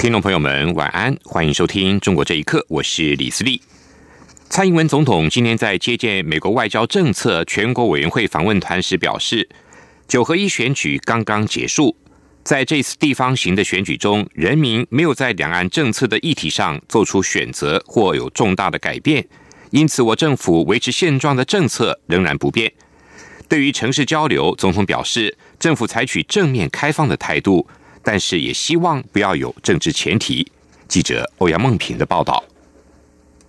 听众朋友们，晚安，欢迎收听《中国这一刻》，我是李思利。蔡英文总统今天在接见美国外交政策全国委员会访问团时表示，九合一选举刚刚结束，在这次地方型的选举中，人民没有在两岸政策的议题上做出选择或有重大的改变，因此我政府维持现状的政策仍然不变。对于城市交流，总统表示，政府采取正面开放的态度。但是也希望不要有政治前提。记者欧阳梦平的报道。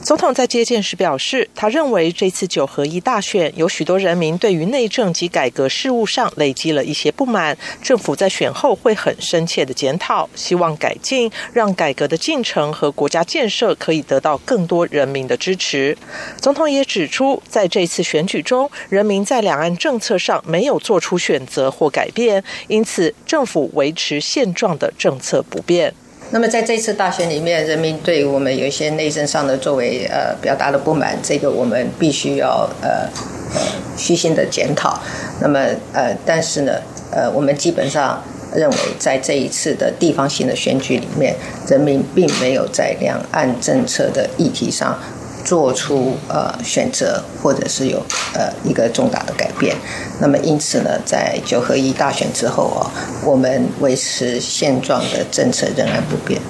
总统在接见时表示，他认为这次九合一大选有许多人民对于内政及改革事务上累积了一些不满，政府在选后会很深切的检讨，希望改进，让改革的进程和国家建设可以得到更多人民的支持。总统也指出，在这次选举中，人民在两岸政策上没有做出选择或改变，因此政府维持现状的政策不变。那么在这次大选里面，人民对我们有一些内政上的作为呃表达的不满，这个我们必须要呃呃虚心的检讨。那么呃，但是呢，呃，我们基本上认为，在这一次的地方性的选举里面，人民并没有在两岸政策的议题上。做出呃选择，或者是有呃一个重大的改变，那么因此呢，在九合一大选之后啊，我们维持现状的政策仍然不变。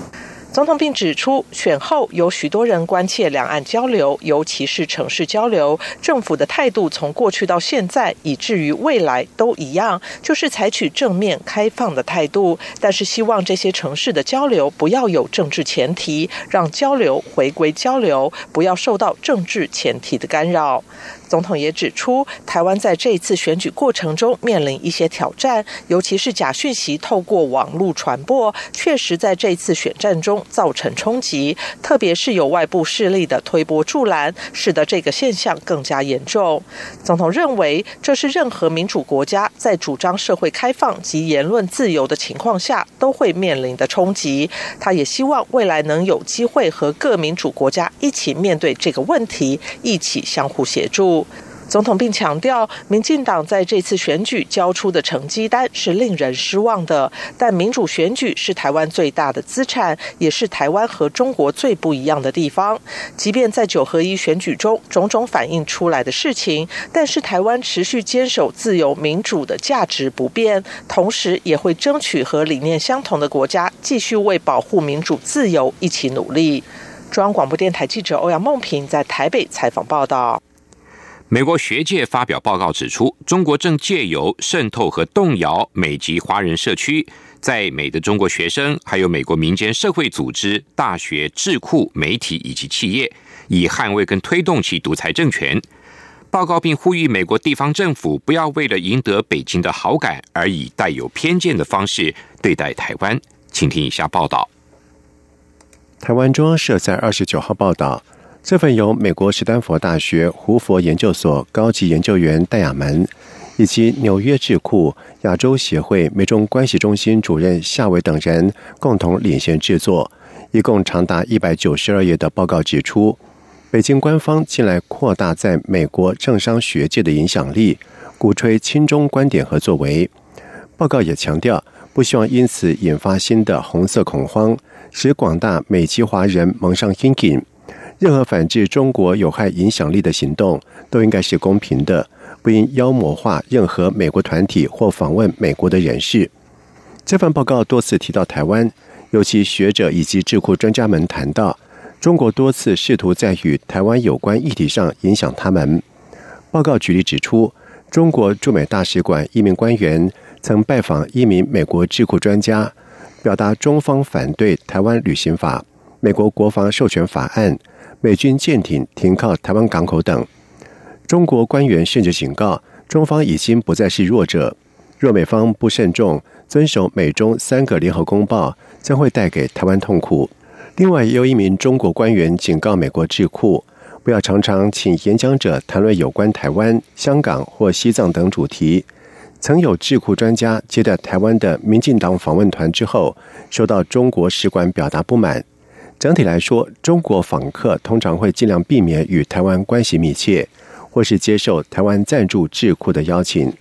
总统并指出，选后有许多人关切两岸交流，尤其是城市交流。政府的态度从过去到现在，以至于未来都一样，就是采取正面开放的态度。但是希望这些城市的交流不要有政治前提，让交流回归交流，不要受到政治前提的干扰。总统也指出，台湾在这一次选举过程中面临一些挑战，尤其是假讯息透过网络传播，确实在这次选战中造成冲击。特别是有外部势力的推波助澜，使得这个现象更加严重。总统认为，这是任何民主国家在主张社会开放及言论自由的情况下都会面临的冲击。他也希望未来能有机会和各民主国家一起面对这个问题，一起相互协助。总统并强调，民进党在这次选举交出的成绩单是令人失望的。但民主选举是台湾最大的资产，也是台湾和中国最不一样的地方。即便在九合一选举中种种反映出来的事情，但是台湾持续坚守自由民主的价值不变，同时也会争取和理念相同的国家继续为保护民主自由一起努力。中央广播电台记者欧阳梦平在台北采访报道。美国学界发表报告指出，中国正借由渗透和动摇美籍华人社区，在美的中国学生，还有美国民间社会组织、大学、智库、媒体以及企业，以捍卫跟推动其独裁政权。报告并呼吁美国地方政府不要为了赢得北京的好感，而以带有偏见的方式对待台湾。请听以下报道。台湾中央社在二十九号报道。这份由美国史丹佛大学胡佛研究所高级研究员戴亚门以及纽约智库亚洲协会美中关系中心主任夏伟等人共同领衔制作，一共长达一百九十二页的报告指出，北京官方近来扩大在美国政商学界的影响力，鼓吹亲中观点和作为。报告也强调，不希望因此引发新的红色恐慌，使广大美籍华人蒙上阴影。任何反制中国有害影响力的行动都应该是公平的，不应妖魔化任何美国团体或访问美国的人士。这份报告多次提到台湾，尤其学者以及智库专家们谈到，中国多次试图在与台湾有关议题上影响他们。报告举例指出，中国驻美大使馆一名官员曾拜访一名美国智库专家，表达中方反对台湾旅行法、美国国防授权法案。美军舰艇停靠台湾港口等，中国官员甚至警告，中方已经不再是弱者。若美方不慎重遵守美中三个联合公报，将会带给台湾痛苦。另外，也有一名中国官员警告美国智库，不要常常请演讲者谈论有关台湾、香港或西藏等主题。曾有智库专家接待台湾的民进党访问团之后，收到中国使馆表达不满。整体来说，中国访客通常会尽量避免与台湾关系密切，或是接受台湾赞助智库的邀请。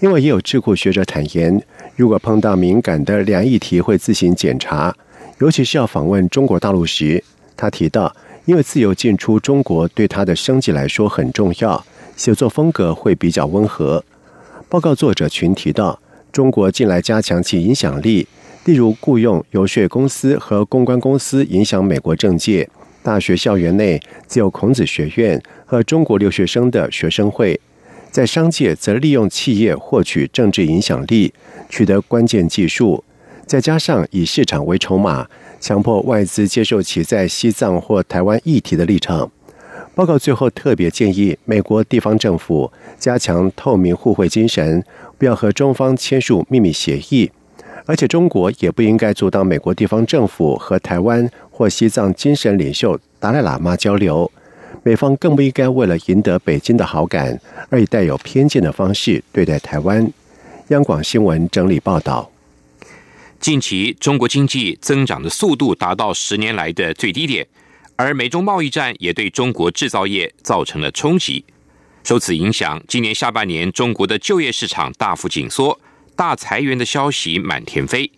另外，也有智库学者坦言，如果碰到敏感的两议题，会自行检查。尤其是要访问中国大陆时，他提到，因为自由进出中国对他的生计来说很重要，写作风格会比较温和。报告作者群提到，中国近来加强其影响力，例如雇佣游说公司和公关公司影响美国政界。大学校园内自有孔子学院和中国留学生的学生会，在商界则利用企业获取政治影响力，取得关键技术。再加上以市场为筹码，强迫外资接受其在西藏或台湾议题的立场。报告最后特别建议美国地方政府加强透明互惠精神，不要和中方签署秘密协议。而且中国也不应该阻挡美国地方政府和台湾或西藏精神领袖达赖喇嘛交流。美方更不应该为了赢得北京的好感，而以带有偏见的方式对待台湾。央广新闻整理报道。近期中国经济增长的速度达到十年来的最低点，而美中贸易战也对中国制造业造成了冲击。受此影响，今年下半年中国的就业市场大幅紧缩，大裁员的消息满天飞。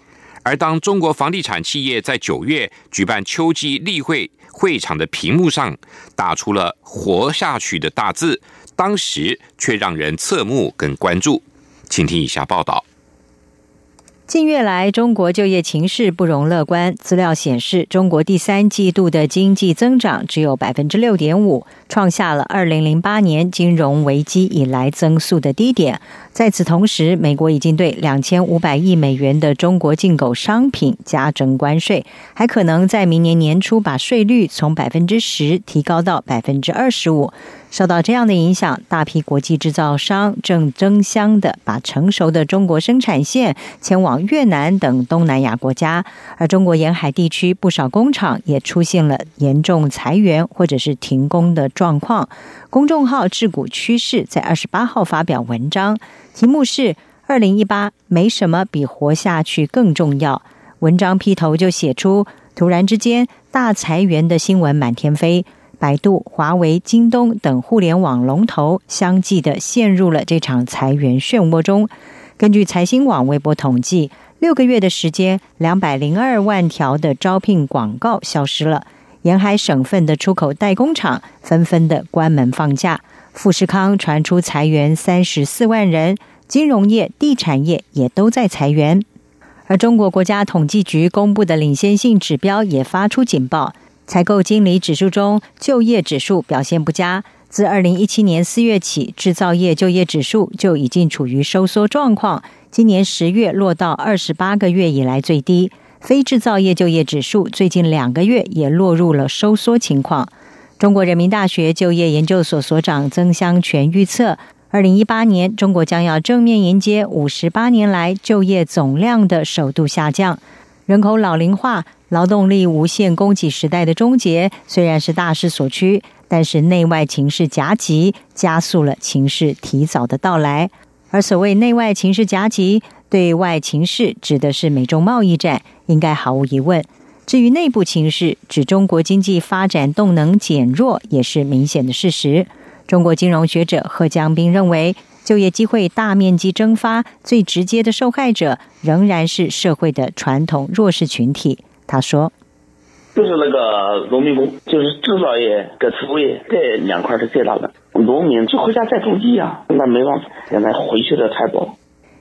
而当中国房地产企业在九月举办秋季例会会场的屏幕上打出了“活下去”的大字，当时却让人侧目跟关注。请听以下报道。近月来，中国就业情势不容乐观。资料显示，中国第三季度的经济增长只有百分之六点五，创下了二零零八年金融危机以来增速的低点。在此同时，美国已经对两千五百亿美元的中国进口商品加征关税，还可能在明年年初把税率从百分之十提高到百分之二十五。受到这样的影响，大批国际制造商正争相的把成熟的中国生产线前往越南等东南亚国家，而中国沿海地区不少工厂也出现了严重裁员或者是停工的状况。公众号“智股趋势”在二十八号发表文章，题目是“二零一八没什么比活下去更重要”。文章劈头就写出，突然之间大裁员的新闻满天飞。百度、华为、京东等互联网龙头相继的陷入了这场裁员漩涡中。根据财新网微博统计，六个月的时间，两百零二万条的招聘广告消失了。沿海省份的出口代工厂纷纷的关门放假。富士康传出裁员三十四万人，金融业、地产业也都在裁员。而中国国家统计局公布的领先性指标也发出警报。采购经理指数中，就业指数表现不佳。自二零一七年四月起，制造业就业指数就已经处于收缩状况。今年十月落到二十八个月以来最低。非制造业就业指数最近两个月也落入了收缩情况。中国人民大学就业研究所所长曾香全预测，二零一八年中国将要正面迎接五十八年来就业总量的首度下降。人口老龄化。劳动力无限供给时代的终结虽然是大势所趋，但是内外情势夹击，加速了情势提早的到来。而所谓内外情势夹击，对外情势指的是美中贸易战，应该毫无疑问。至于内部情势，指中国经济发展动能减弱，也是明显的事实。中国金融学者贺江斌认为，就业机会大面积蒸发，最直接的受害者仍然是社会的传统弱势群体。他说：“就是那个农民工，就是制造业跟服务业这两块是最大的。农民就回家再种地啊，那没办法，现在回去的太多。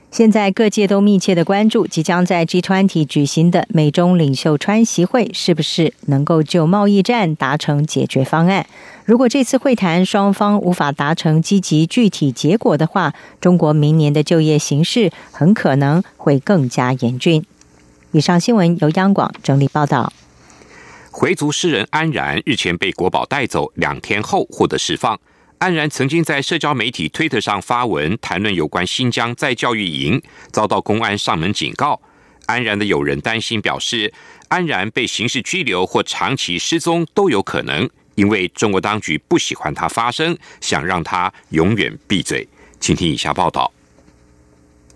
现在各界都密切的关注即将在 G 团体举行的美中领袖川习会，是不是能够就贸易战达成解决方案？如果这次会谈双方无法达成积极具体结果的话，中国明年的就业形势很可能会更加严峻。”以上新闻由央广整理报道。回族诗人安然日前被国宝带走，两天后获得释放。安然曾经在社交媒体推特上发文谈论有关新疆在教育营，遭到公安上门警告。安然的友人担心表示，安然被刑事拘留或长期失踪都有可能，因为中国当局不喜欢他发声，想让他永远闭嘴。请听以下报道。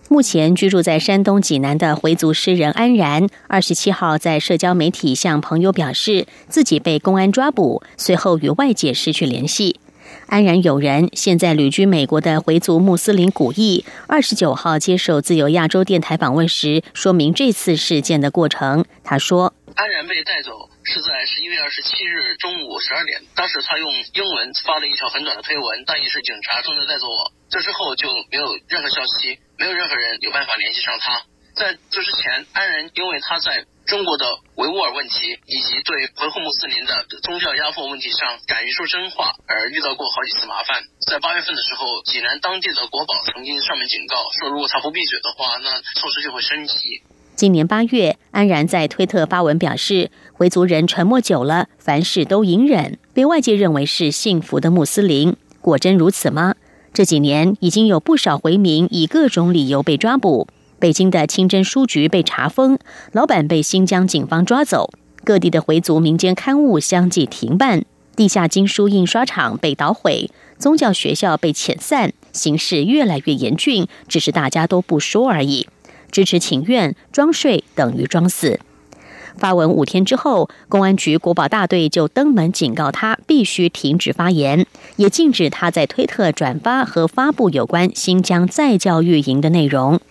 目前居住在山东济南的回族诗人安然，二十七号在社交媒体向朋友表示，自己被公安抓捕，随后与外界失去联系。安然友人现在旅居美国的回族穆斯林古义，二十九号接受自由亚洲电台访问时，说明这次事件的过程。他说：“安然被带走是在十一月二十七日中午十二点，当时他用英文发了一条很短的推文，大意是警察正在带走我。这之后就没有任何消息。”没有任何人有办法联系上他。在这之前，安然因为他在中国的维吾尔问题以及对回后穆斯林的宗教压迫问题上敢于说真话，而遇到过好几次麻烦。在八月份的时候，济南当地的国宝曾经上门警告说，如果他不闭嘴的话，那措施就会升级。今年八月，安然在推特发文表示，回族人沉默久了，凡事都隐忍，被外界认为是幸福的穆斯林。果真如此吗？这几年已经有不少回民以各种理由被抓捕，北京的清真书局被查封，老板被新疆警方抓走，各地的回族民间刊物相继停办，地下经书印刷厂被捣毁，宗教学校被遣散，形势越来越严峻，只是大家都不说而已。支持请愿、装睡等于装死。发文五天之后，公安局国保大队就登门警告他必须停止发言，也禁止他在推特转发和发布有关新疆再教育营的内容。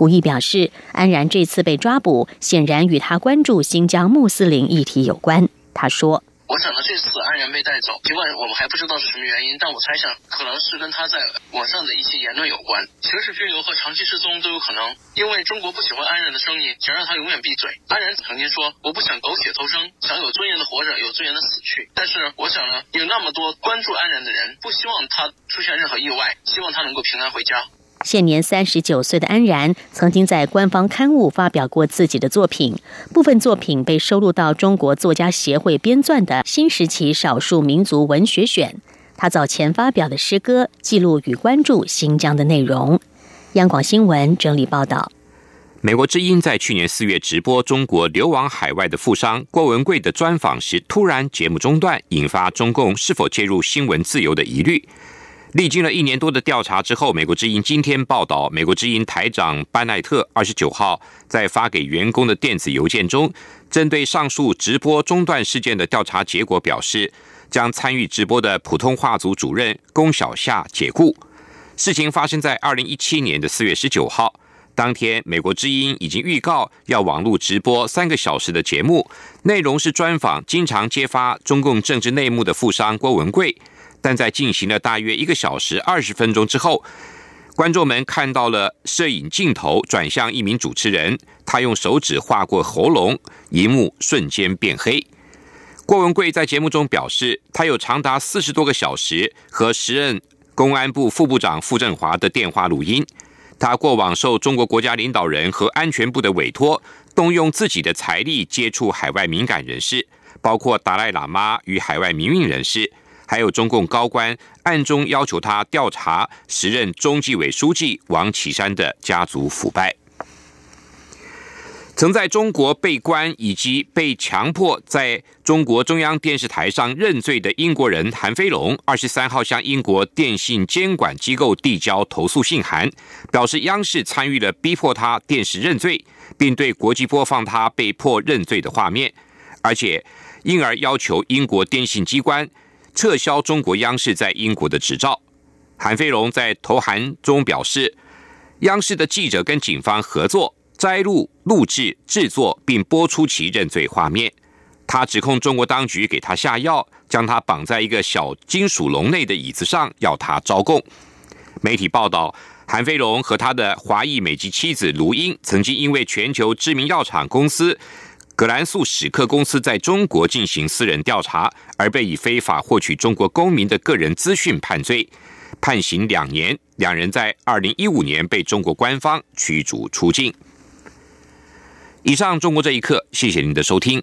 古毅表示，安然这次被抓捕，显然与他关注新疆穆斯林议题有关。他说。我想呢，这次安然被带走，尽管我们还不知道是什么原因，但我猜想可能是跟他在网上的一些言论有关。刑事拘留和长期失踪都有可能，因为中国不喜欢安然的声音，想让他永远闭嘴。安然曾经说：“我不想苟且偷生，想有尊严的活着，有尊严的死去。”但是我想呢，有那么多关注安然的人，不希望他出现任何意外，希望他能够平安回家。现年三十九岁的安然，曾经在官方刊物发表过自己的作品，部分作品被收录到中国作家协会编撰的新时期少数民族文学选。他早前发表的诗歌记录与关注新疆的内容。央广新闻整理报道。美国之音在去年四月直播中国流亡海外的富商郭文贵的专访时，突然节目中断，引发中共是否介入新闻自由的疑虑。历经了一年多的调查之后，美国之音今天报道，美国之音台长班奈特二十九号在发给员工的电子邮件中，针对上述直播中断事件的调查结果表示，将参与直播的普通话组主任龚小夏解雇。事情发生在二零一七年的四月十九号，当天美国之音已经预告要网络直播三个小时的节目，内容是专访经常揭发中共政治内幕的富商郭文贵。但在进行了大约一个小时二十分钟之后，观众们看到了摄影镜头转向一名主持人，他用手指划过喉咙，荧幕瞬间变黑。郭文贵在节目中表示，他有长达四十多个小时和时任公安部副部长傅政华的电话录音。他过往受中国国家领导人和安全部的委托，动用自己的财力接触海外敏感人士，包括达赖喇嘛与海外民运人士。还有中共高官暗中要求他调查时任中纪委书记王岐山的家族腐败。曾在中国被关以及被强迫在中国中央电视台上认罪的英国人韩飞龙，二十三号向英国电信监管机构递交投诉信函，表示央视参与了逼迫他电视认罪，并对国际播放他被迫认罪的画面，而且因而要求英国电信机关。撤销中国央视在英国的执照。韩飞龙在投函中表示，央视的记者跟警方合作摘录、录制、制作并播出其认罪画面。他指控中国当局给他下药，将他绑在一个小金属笼内的椅子上，要他招供。媒体报道，韩飞龙和他的华裔美籍妻子卢英曾经因为全球知名药厂公司。葛兰素史克公司在中国进行私人调查，而被以非法获取中国公民的个人资讯判罪，判刑两年。两人在二零一五年被中国官方驱逐出境。以上中国这一刻，谢谢您的收听，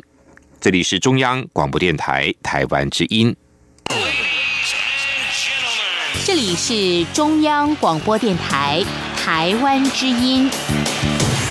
这里是中央广播电台台湾之音。这里是中央广播电台台湾之音。